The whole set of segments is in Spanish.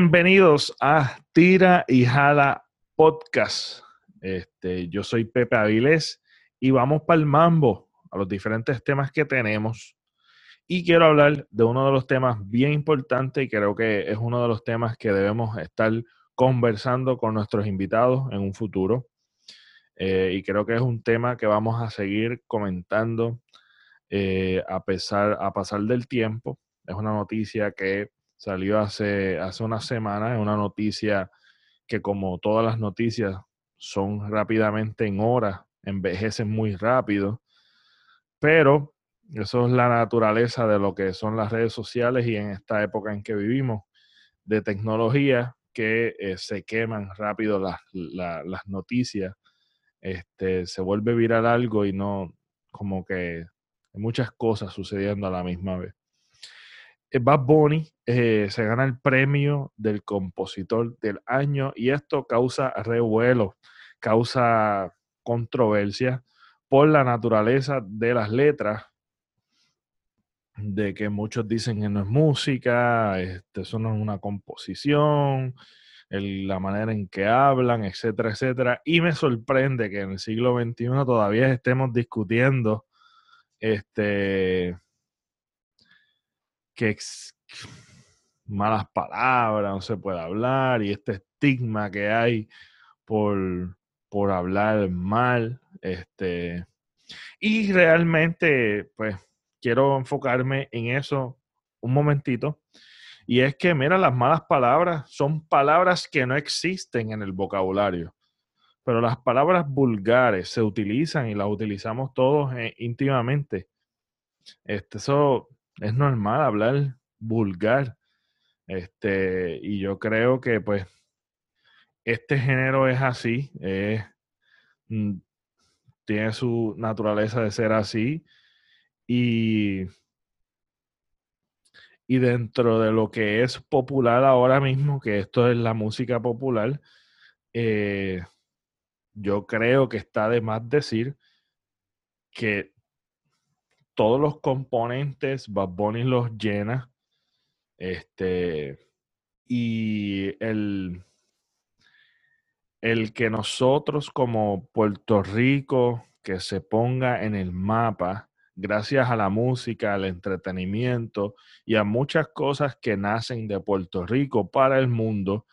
Bienvenidos a Tira y Jala Podcast. Este, yo soy Pepe Avilés y vamos para el mambo, a los diferentes temas que tenemos. Y quiero hablar de uno de los temas bien importantes y creo que es uno de los temas que debemos estar conversando con nuestros invitados en un futuro. Eh, y creo que es un tema que vamos a seguir comentando eh, a, pesar, a pasar del tiempo. Es una noticia que salió hace, hace una semana, es una noticia que como todas las noticias son rápidamente en horas, envejecen muy rápido, pero eso es la naturaleza de lo que son las redes sociales y en esta época en que vivimos de tecnología que eh, se queman rápido las, las noticias, este, se vuelve viral algo y no como que hay muchas cosas sucediendo a la misma vez. Eh, Bad Bunny eh, se gana el premio del compositor del año y esto causa revuelo, causa controversia por la naturaleza de las letras, de que muchos dicen que no es música, este, eso no es una composición, la manera en que hablan, etcétera, etcétera. Y me sorprende que en el siglo XXI todavía estemos discutiendo este malas palabras, no se puede hablar y este estigma que hay por, por hablar mal. Este, y realmente, pues, quiero enfocarme en eso un momentito. Y es que, mira, las malas palabras son palabras que no existen en el vocabulario. Pero las palabras vulgares se utilizan y las utilizamos todos eh, íntimamente. Este, eso es normal hablar vulgar. Este, y yo creo que pues este género es así, mm, tiene su naturaleza de ser así. Y, y dentro de lo que es popular ahora mismo, que esto es la música popular, eh, yo creo que está de más decir que todos los componentes, Bad Bunny los llena. Este, y el, el que nosotros como Puerto Rico, que se ponga en el mapa, gracias a la música, al entretenimiento y a muchas cosas que nacen de Puerto Rico para el mundo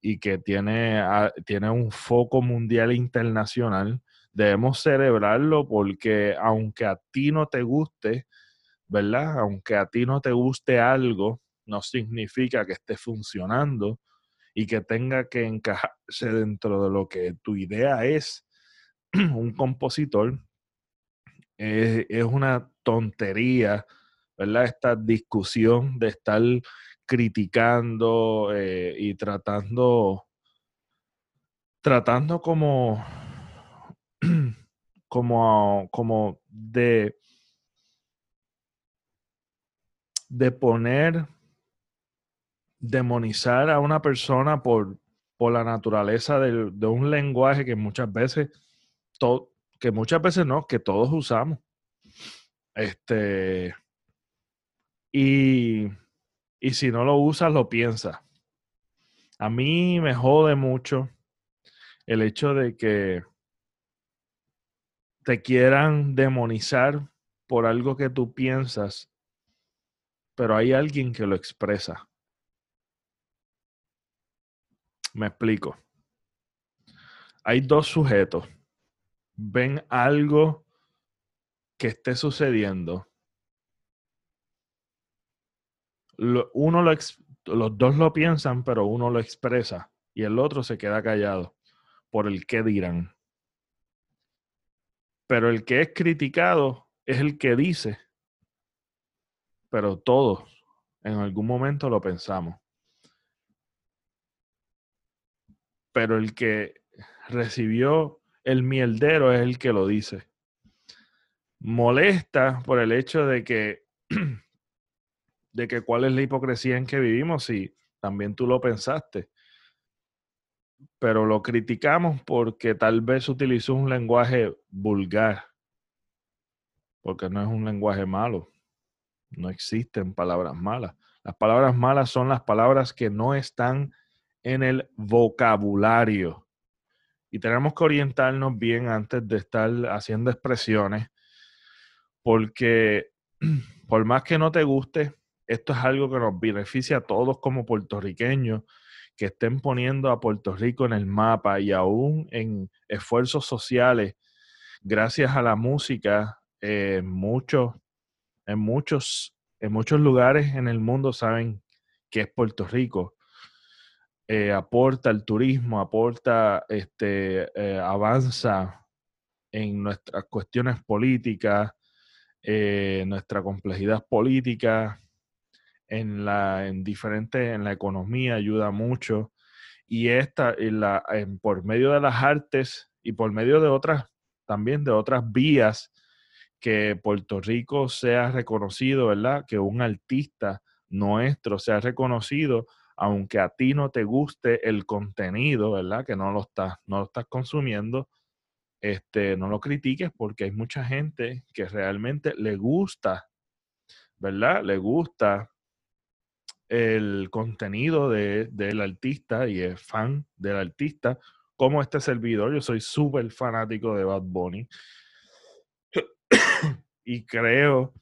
y que tiene, tiene un foco mundial internacional, debemos celebrarlo porque aunque a ti no te guste, ¿verdad? Aunque a ti no te guste algo, no significa que esté funcionando y que tenga que encajarse dentro de lo que tu idea es. Un compositor es, una tontería, ¿verdad? Esta discusión de estar criticando eh, y tratando, tratando como como, como de, de poner, demonizar a una persona por, por la naturaleza de, un lenguaje que muchas veces, que muchas veces no, que todos usamos. Este, y, y si no lo usas, lo piensas. A mí me jode mucho el hecho de que te quieran demonizar por algo que tú piensas, pero hay alguien que lo expresa. Me explico. Hay dos sujetos. Ven algo que esté sucediendo. uno lo, los dos lo piensan, pero uno lo expresa y el otro se queda callado por el qué dirán. Pero el que es criticado es el que dice. Pero todos en algún momento lo pensamos. Pero el que recibió el mierdero es el que lo dice. Molesta por el hecho de que, de que cuál es la hipocresía en que vivimos si también tú lo pensaste pero lo criticamos porque tal vez utilizó un lenguaje vulgar, porque no es un lenguaje malo, no existen palabras malas. Las palabras malas son las palabras que no están en el vocabulario. Y tenemos que orientarnos bien antes de estar haciendo expresiones, porque por más que no te guste, esto es algo que nos beneficia a todos como puertorriqueños que estén poniendo a Puerto Rico en el mapa y aún en esfuerzos sociales, gracias a la música, eh, en, muchos, en muchos lugares en el mundo saben que es Puerto Rico. Eh, aporta el turismo, aporta, este, eh, avanza en nuestras cuestiones políticas, nuestra complejidad política, en la en diferente en la economía ayuda mucho y esta la, por medio de las artes y por medio de otras también de otras vías que Puerto Rico sea reconocido, ¿verdad? Que un artista nuestro sea reconocido, aunque a ti no te guste el contenido, ¿verdad? Que no lo estás, no lo estás consumiendo, este, no lo critiques porque hay mucha gente que realmente le gusta, ¿verdad? Le gusta el contenido de, del artista y es fan del artista, como este servidor. Yo soy súper fanático de Bad Bunny. y creo,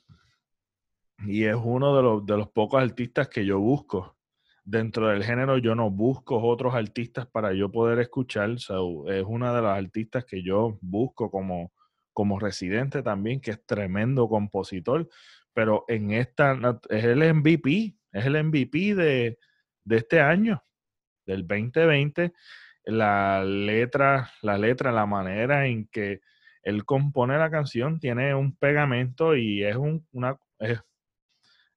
y es uno de los, de los pocos artistas que yo busco. Dentro del género yo no busco otros artistas para yo poder escuchar. es una de las artistas que yo busco como, como residente también, que es tremendo compositor. Pero en esta es el MVP es el MVP de, este año, del 2020. La letra, la letra, la manera en que él compone la canción tiene un pegamento y es, una, es,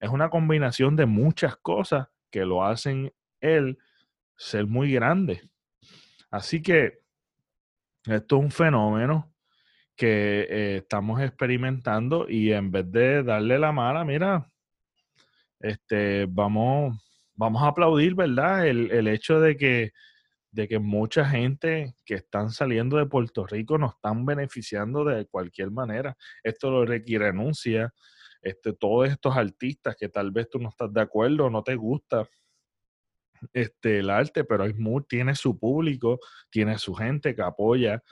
una combinación de muchas cosas que lo hacen él ser muy grande. Así que esto es un fenómeno que eh, estamos experimentando y en vez de darle la mala, mira, este, vamos, vamos a aplaudir, ¿verdad? El, hecho de que, de que mucha gente que están saliendo de Puerto Rico nos están beneficiando de cualquier manera. Esto lo requiere renuncia. Este, todos estos artistas que tal vez tú no estás de acuerdo, no te gusta este, el arte, pero hay tiene su público, tiene su gente que apoya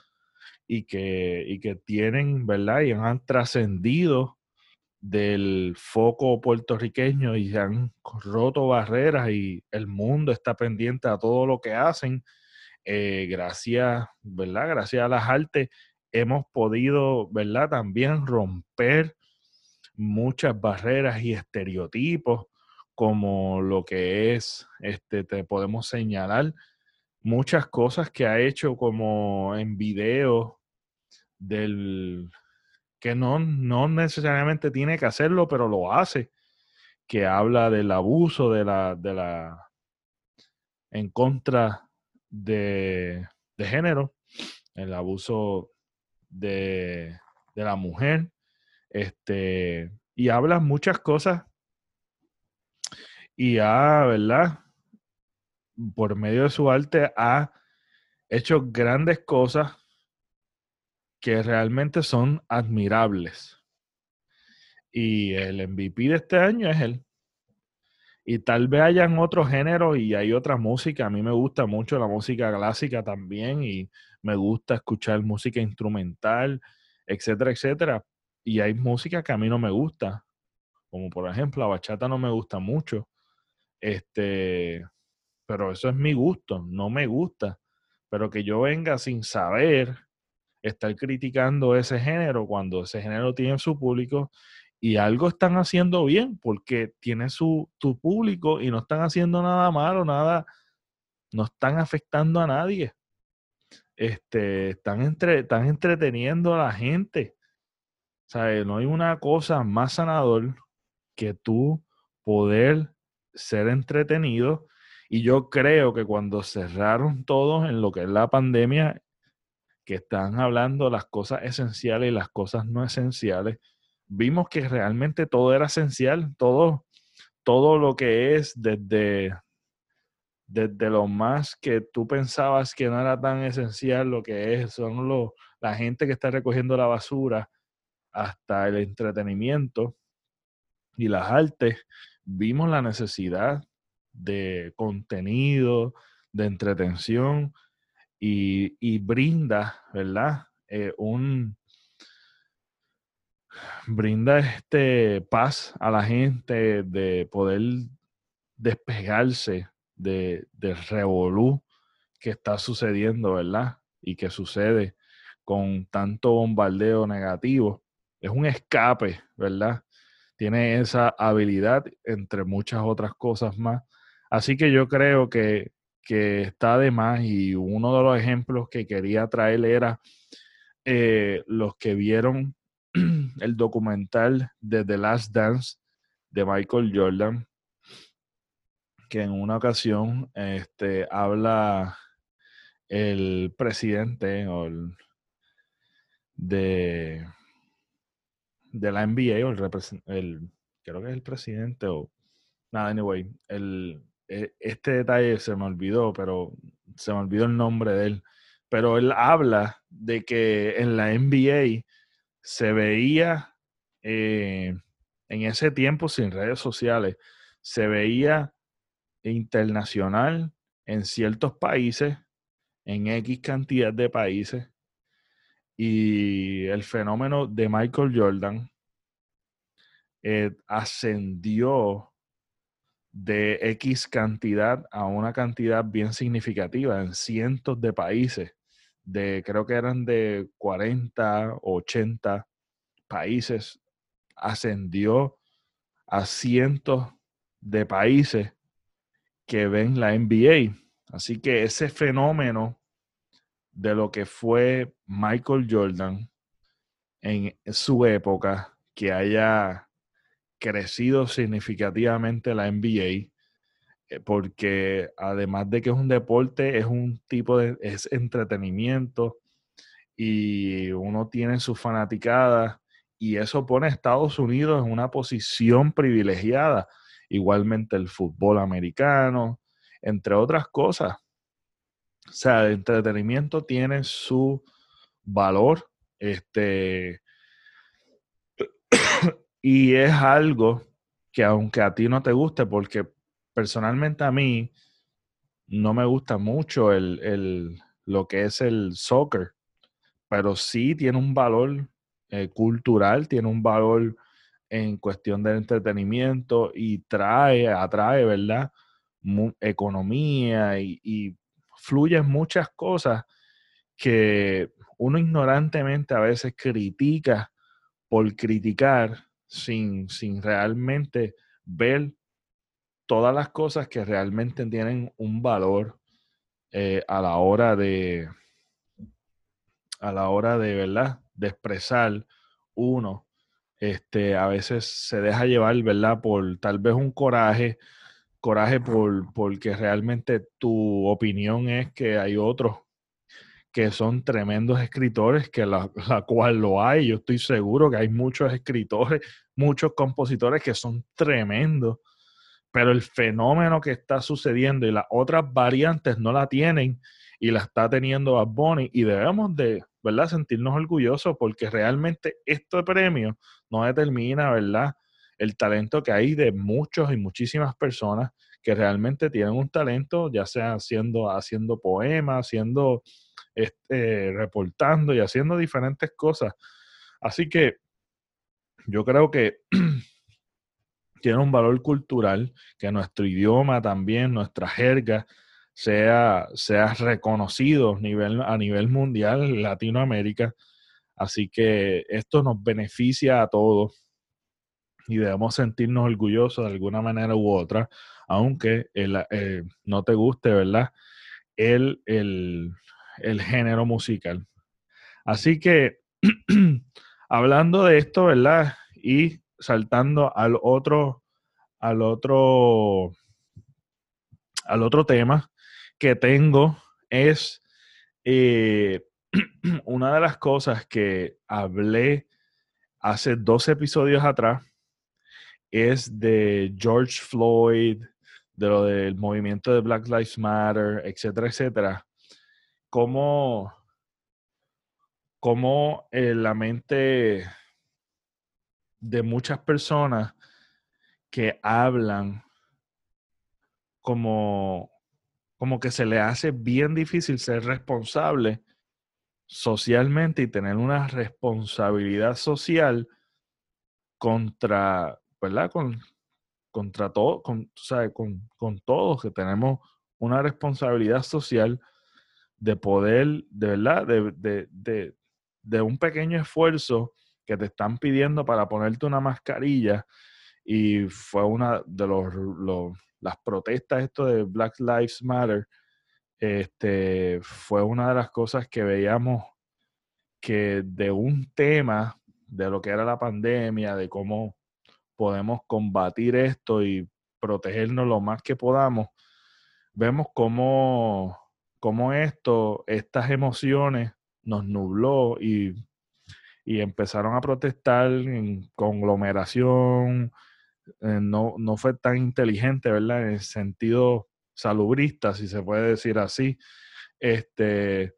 y que, y que tienen, ¿verdad? Y han trascendido del foco puertorriqueño y se han roto barreras y el mundo está pendiente a todo lo que hacen. Eh, gracias, ¿verdad? Gracias a las artes hemos podido, ¿verdad? También romper muchas barreras y estereotipos como lo que es, este, te podemos señalar muchas cosas que ha hecho como en video del que no, no necesariamente tiene que hacerlo, pero lo hace, que habla del abuso de la, de la, en contra de, de género, el abuso de, de la mujer, este, y habla muchas cosas y ha, ¿verdad? Por medio de su arte ha hecho grandes cosas que realmente son admirables. Y el MVP de este año es él. Y tal vez hayan otros géneros y hay otra música. A mí me gusta mucho la música clásica también y me gusta escuchar música instrumental, etcétera, etcétera. Y hay música que a mí no me gusta, como por ejemplo la bachata no me gusta mucho. Este, pero eso es mi gusto, no me gusta. Pero que yo venga sin saber estar criticando ese género cuando ese género tiene su público y algo están haciendo bien porque tiene su tu público y no están haciendo nada malo, nada, no están afectando a nadie. Este, están, entre, están entreteniendo a la gente. O no hay una cosa más sanador que tú poder ser entretenido. Y yo creo que cuando cerraron todos en lo que es la pandemia, que están hablando las cosas esenciales y las cosas no esenciales, vimos que realmente todo era esencial, todo, todo lo que es desde, desde lo más que tú pensabas que no era tan esencial, lo que es, son los, la gente que está recogiendo la basura, hasta el entretenimiento y las artes, vimos la necesidad de contenido, de entretención y, brinda, ¿verdad? Eh, un brinda este paz a la gente de poder despegarse de, del revolú que está sucediendo, ¿verdad? Y que sucede con tanto bombardeo negativo. Es un escape, ¿verdad? Tiene esa habilidad, entre muchas otras cosas más. Así que yo creo que, que está de más y uno de los ejemplos que quería traer era eh, los que vieron el documental de The Last Dance de Michael Jordan, que en una ocasión este, habla el presidente de, de la NBA, o el, el, creo que es el presidente, o nada, anyway, el, este detalle se me olvidó, pero se me olvidó el nombre de él. Pero él habla de que en la NBA se veía eh, en ese tiempo sin redes sociales, se veía internacional en ciertos países, en X cantidad de países, y el fenómeno de Michael Jordan eh, ascendió de X cantidad a una cantidad bien significativa en cientos de países, de creo que eran de 40, 80 países, ascendió a cientos de países que ven la NBA. Así que ese fenómeno de lo que fue Michael Jordan en su época, que haya crecido significativamente la NBA, eh, porque además de que es un deporte, es un tipo de es entretenimiento y uno tiene sus fanaticadas y eso pone a Estados Unidos en una posición privilegiada igualmente el fútbol americano, entre otras cosas. O sea, el entretenimiento tiene su valor, este, y es algo que aunque a ti no te guste, porque personalmente a mí no me gusta mucho el, lo que es el soccer, pero sí tiene un valor eh, cultural, tiene un valor en cuestión de entretenimiento y trae, atrae, ¿verdad? economía y, y fluyen muchas cosas que uno ignorantemente a veces critica por criticar sin, sin realmente ver todas las cosas que realmente tienen un valor eh, a la hora de a la hora de verdad de expresar uno este, a veces se deja llevar, ¿verdad? Por tal vez un coraje, coraje por, porque realmente tu opinión es que hay otros que son tremendos escritores, que la, la, cual lo hay. Yo estoy seguro que hay muchos escritores, muchos compositores que son tremendos, pero el fenómeno que está sucediendo y las otras variantes no la tienen y la está teniendo Bad Bunny y debemos de, ¿verdad? Sentirnos orgullosos porque realmente este premio no determina, ¿verdad? El talento que hay de muchos y muchísimas personas que realmente tienen un talento, ya sea haciendo, haciendo poemas, haciendo, este, reportando y haciendo diferentes cosas. Así que yo creo que tiene un valor cultural, que nuestro idioma también, nuestra jerga, sea, sea reconocido nivel, a nivel mundial Latinoamérica. Así que esto nos beneficia a todos y debemos sentirnos orgullosos de alguna manera u otra, aunque eh, no te guste, ¿verdad? El, el, el género musical. Así que, hablando de esto, ¿verdad? Y saltando al otro, al otro, al otro tema, que tengo es eh, una de las cosas que hablé hace dos episodios atrás, es de George Floyd, de lo del movimiento de Black Lives Matter, etcétera, etcétera. Cómo, cómo eh, la mente de muchas personas que hablan como, como que se le hace bien difícil ser responsable socialmente y tener una responsabilidad social contra, ¿verdad? Con, contra todo, con, con, con todos, que tenemos una responsabilidad social de poder, de verdad, de, de, un pequeño esfuerzo que te están pidiendo para ponerte una mascarilla y fue una de los, las protestas esto de Black Lives Matter este fue una de las cosas que veíamos que de un tema de lo que era la pandemia de cómo podemos combatir esto y protegernos lo más que podamos vemos cómo, cómo esto estas emociones nos nubló y, empezaron a protestar en conglomeración. Eh, no, no fue tan inteligente, ¿verdad? En el sentido salubrista, si se puede decir así. Este,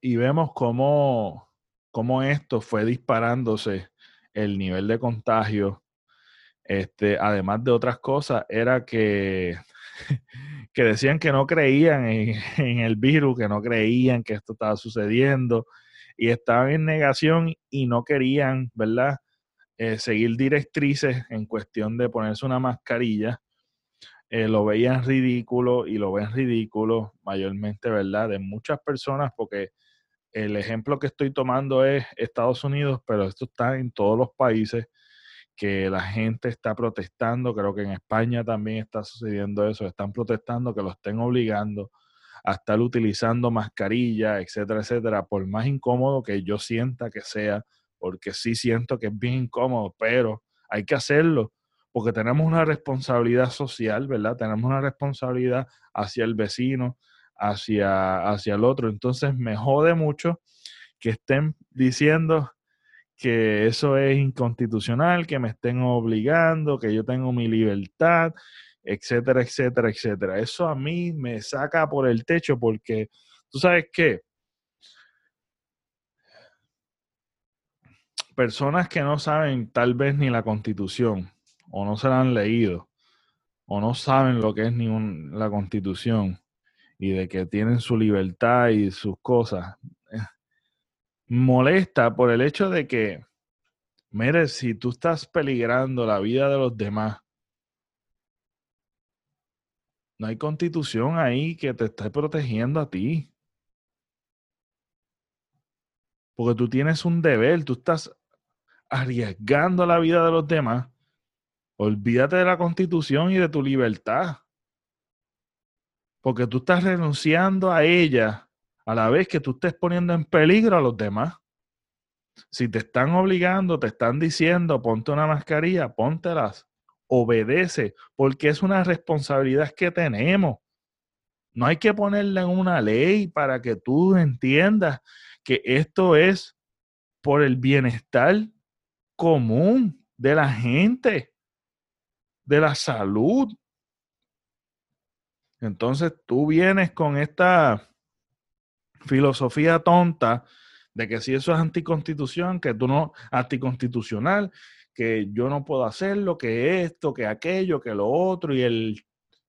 y vemos cómo, cómo esto fue disparándose el nivel de contagio. Este, además de otras cosas, era que que decían que no creían en, el virus, que no creían que esto estaba sucediendo y estaban en negación y no querían, ¿verdad? Eh, seguir directrices en cuestión de ponerse una mascarilla. Eh, lo veían ridículo y lo ven ridículo mayormente, ¿verdad? De muchas personas porque el ejemplo que estoy tomando es Estados Unidos, pero esto está en todos los países que la gente está protestando, creo que en España también está sucediendo eso, están protestando que lo estén obligando a estar utilizando mascarilla, etcétera, etcétera, por más incómodo que yo sienta que sea, porque sí siento que es bien incómodo, pero hay que hacerlo, porque tenemos una responsabilidad social, ¿verdad? Tenemos una responsabilidad hacia el vecino, hacia, hacia el otro. Entonces me jode mucho que estén diciendo que eso es inconstitucional, que me estén obligando, que yo tengo mi libertad, etcétera, etcétera, etcétera. Eso a mí me saca por el techo porque, ¿tú sabes qué? Personas que no saben tal vez ni la constitución, o no se la han leído, o no saben lo que es ni la constitución, y de que tienen su libertad y sus cosas, molesta por el hecho de que, mire, si tú estás peligrando la vida de los demás, no hay constitución ahí que te esté protegiendo a ti. Porque tú tienes un deber, tú estás arriesgando la vida de los demás. Olvídate de la constitución y de tu libertad. Porque tú estás renunciando a ella a la vez que tú estés poniendo en peligro a los demás. Si te están obligando, te están diciendo, ponte una mascarilla, póntelas, obedece, porque es una responsabilidad que tenemos. No hay que ponerla en una ley para que tú entiendas que esto es por el bienestar común de la gente, de la salud. Entonces tú vienes con esta filosofía tonta de que si eso es anticonstitución, que tú no, anticonstitucional, que yo no puedo hacerlo, que esto, que aquello, que lo otro, y el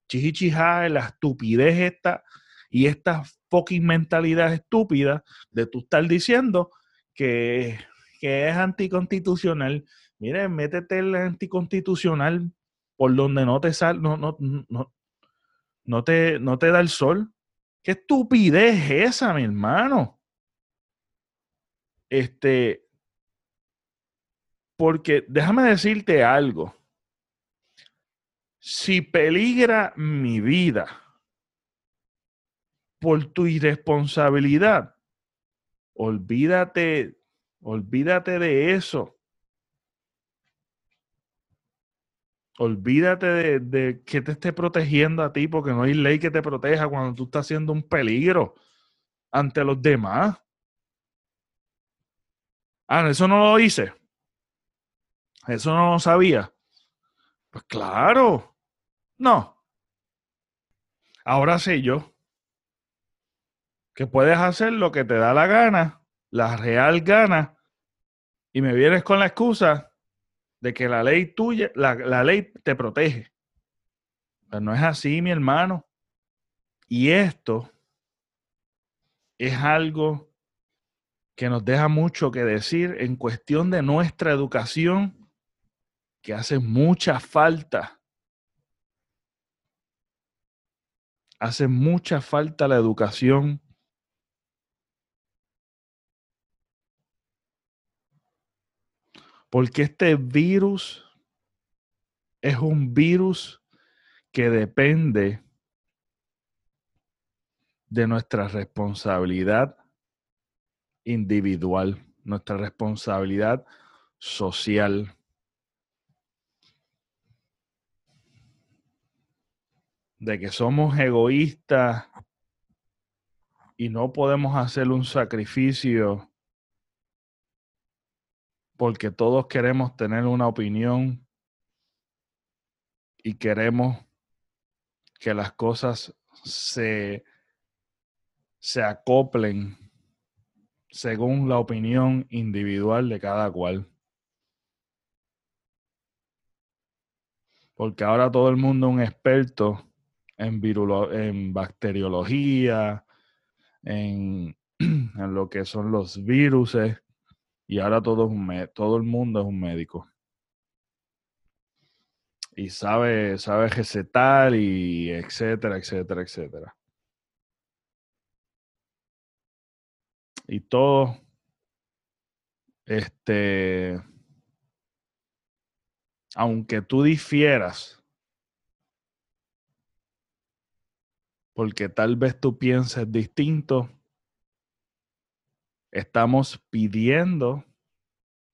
chichichijá, la estupidez esta, y esta fucking mentalidad estúpida de tú estar diciendo que, que es anticonstitucional. Miren, métete el anticonstitucional por donde no te sal, no, no, no, no te, no te da el sol. ¿Qué estupidez es esa, mi hermano? Este, porque déjame decirte algo. Si peligra mi vida por tu irresponsabilidad, olvídate, olvídate de eso. Olvídate de, que te esté protegiendo a ti porque no hay ley que te proteja cuando tú estás siendo un peligro ante los demás. Ah, eso no lo hice. Eso no lo sabía. Pues claro. No. Ahora sé yo que puedes hacer lo que te da la gana, la real gana, y me vienes con la excusa de que la ley tuya, la, la ley te protege. Pero no es así, mi hermano. Y esto es algo que nos deja mucho que decir en cuestión de nuestra educación, que hace mucha falta. Hace mucha falta la educación. Porque este virus es un virus que depende de nuestra responsabilidad individual, nuestra responsabilidad social. De que somos egoístas y no podemos hacer un sacrificio porque todos queremos tener una opinión y queremos que las cosas se se acoplen según la opinión individual de cada cual. Porque ahora todo el mundo es un experto en, en bacteriología, en, en, lo que son los virus, y ahora todo, todo el mundo es un médico. Y sabe, sabe recetar y etcétera, etcétera, etcétera. y todo, este, aunque tú difieras, porque tal vez tú pienses distinto, estamos pidiendo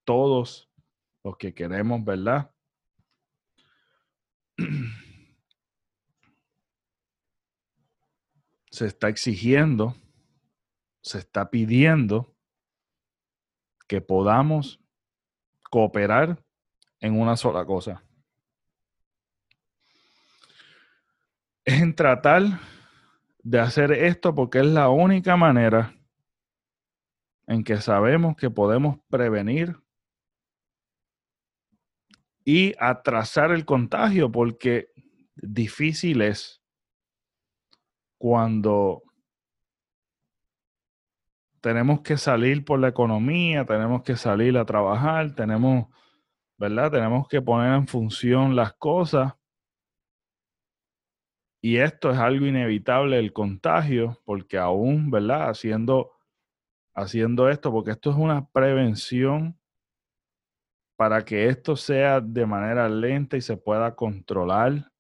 todos los que queremos, ¿verdad? Se está exigiendo se está pidiendo que podamos cooperar en una sola cosa. Es en tratar de hacer esto porque es la única manera en que sabemos que podemos prevenir y atrasar el contagio porque difícil es cuando tenemos que salir por la economía, tenemos que salir a trabajar, tenemos, ¿verdad? Tenemos que poner en función las cosas. Y esto es algo inevitable, el contagio, porque aún, ¿verdad? Haciendo, haciendo esto, porque esto es una prevención para que esto sea de manera lenta y se pueda controlar.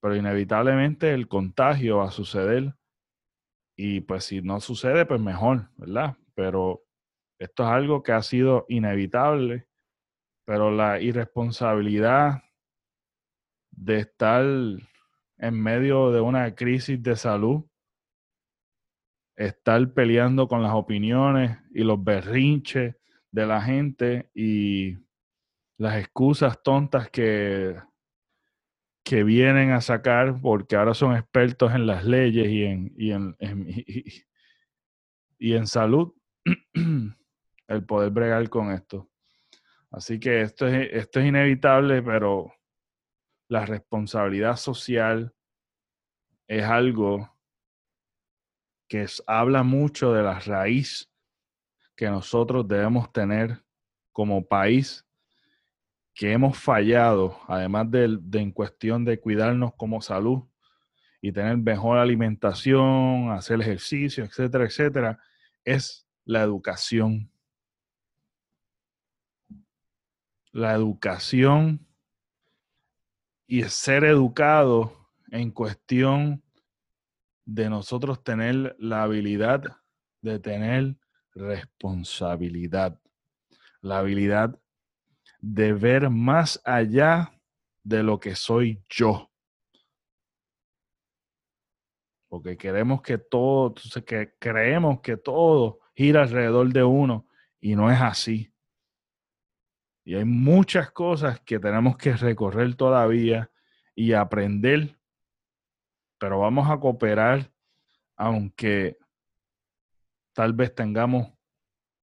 Pero inevitablemente el contagio va a suceder y pues si no sucede, pues mejor, ¿verdad? Pero esto es algo que ha sido inevitable, pero la irresponsabilidad de estar en medio de una crisis de salud, estar peleando con las opiniones y los berrinches de la gente y las excusas tontas que que vienen a sacar porque ahora son expertos en las leyes y en, y en, y, en salud, el poder bregar con esto. Así que esto es, esto es inevitable, pero la responsabilidad social es algo que habla mucho de la raíz que nosotros debemos tener como país que hemos fallado, además de, en cuestión de cuidarnos como salud y tener mejor alimentación, hacer ejercicio, etcétera, etcétera, es la educación. La educación y ser educado en cuestión de nosotros tener la habilidad de tener responsabilidad, la habilidad de ver más allá de lo que soy yo. Porque queremos que todo, que creemos que todo gira alrededor de uno y no es así. Y hay muchas cosas que tenemos que recorrer todavía y aprender, pero vamos a cooperar aunque tal vez tengamos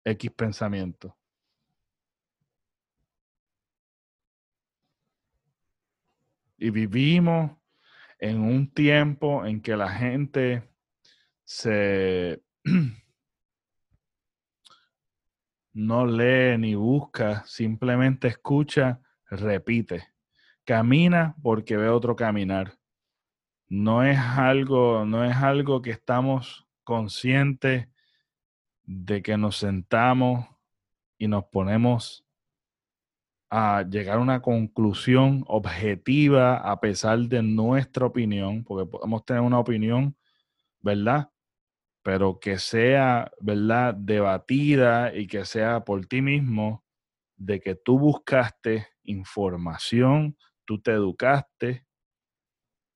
X pensamiento. y vivimos en un tiempo en que la gente se no lee ni busca, simplemente escucha, repite. Camina porque ve otro caminar. No es algo, no es algo que estamos conscientes de que nos sentamos y nos ponemos a llegar a una conclusión objetiva a pesar de nuestra opinión, porque podemos tener una opinión, ¿verdad? Pero que sea, ¿verdad? Debatida y que sea por ti mismo, de que tú buscaste información, tú te educaste,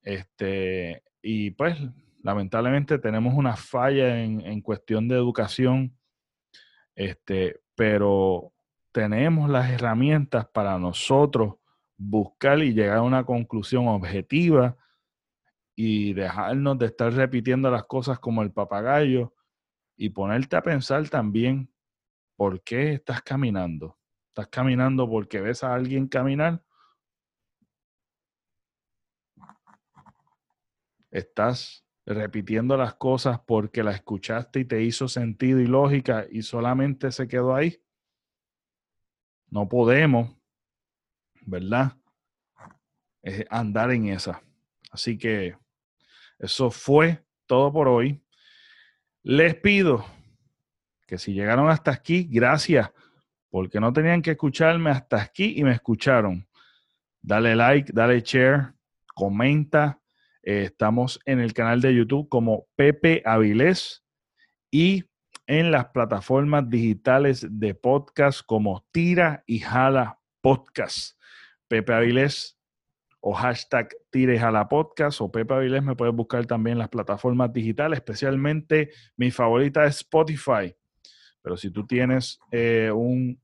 este, y pues lamentablemente tenemos una falla en, en cuestión de educación, este, pero tenemos las herramientas para nosotros buscar y llegar a una conclusión objetiva y dejarnos de estar repitiendo las cosas como el papagayo y ponerte a pensar también por qué estás caminando. ¿Estás caminando porque ves a alguien caminar? ¿Estás repitiendo las cosas porque la escuchaste y te hizo sentido y lógica y solamente se quedó ahí? No podemos, ¿verdad? andar en esa. Así que eso fue todo por hoy. Les pido que si llegaron hasta aquí, gracias, porque no tenían que escucharme hasta aquí y me escucharon. Dale like, dale share, comenta. Eh, estamos en el canal de YouTube como Pepe Avilés y en las plataformas digitales de podcast como Tira y Jala Podcast. Pepe Avilés o hashtag Tira y Jala Podcast o Pepe Avilés me puedes buscar también en las plataformas digitales, especialmente mi favorita es Spotify. Pero si tú tienes eh, un,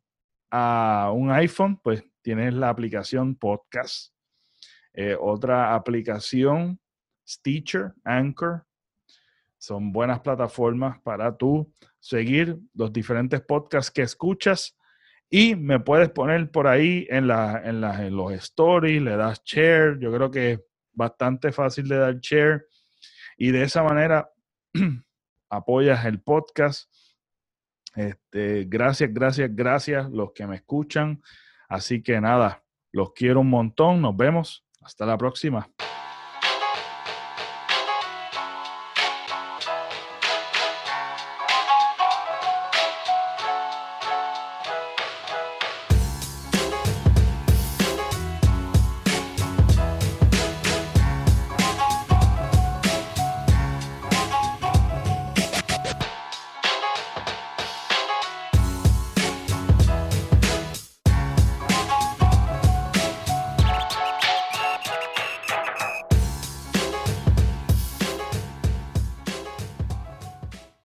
un iPhone, pues tienes la aplicación Podcast. Eh, otra aplicación, Stitcher, Anchor, son buenas plataformas para tú seguir los diferentes podcasts que escuchas y me puedes poner por ahí en, en, en los stories, le das share. Yo creo que es bastante fácil de dar share y de esa manera apoyas el podcast. Este, gracias, gracias, gracias los que me escuchan. Así que nada, los quiero un montón. Nos vemos. Hasta la próxima.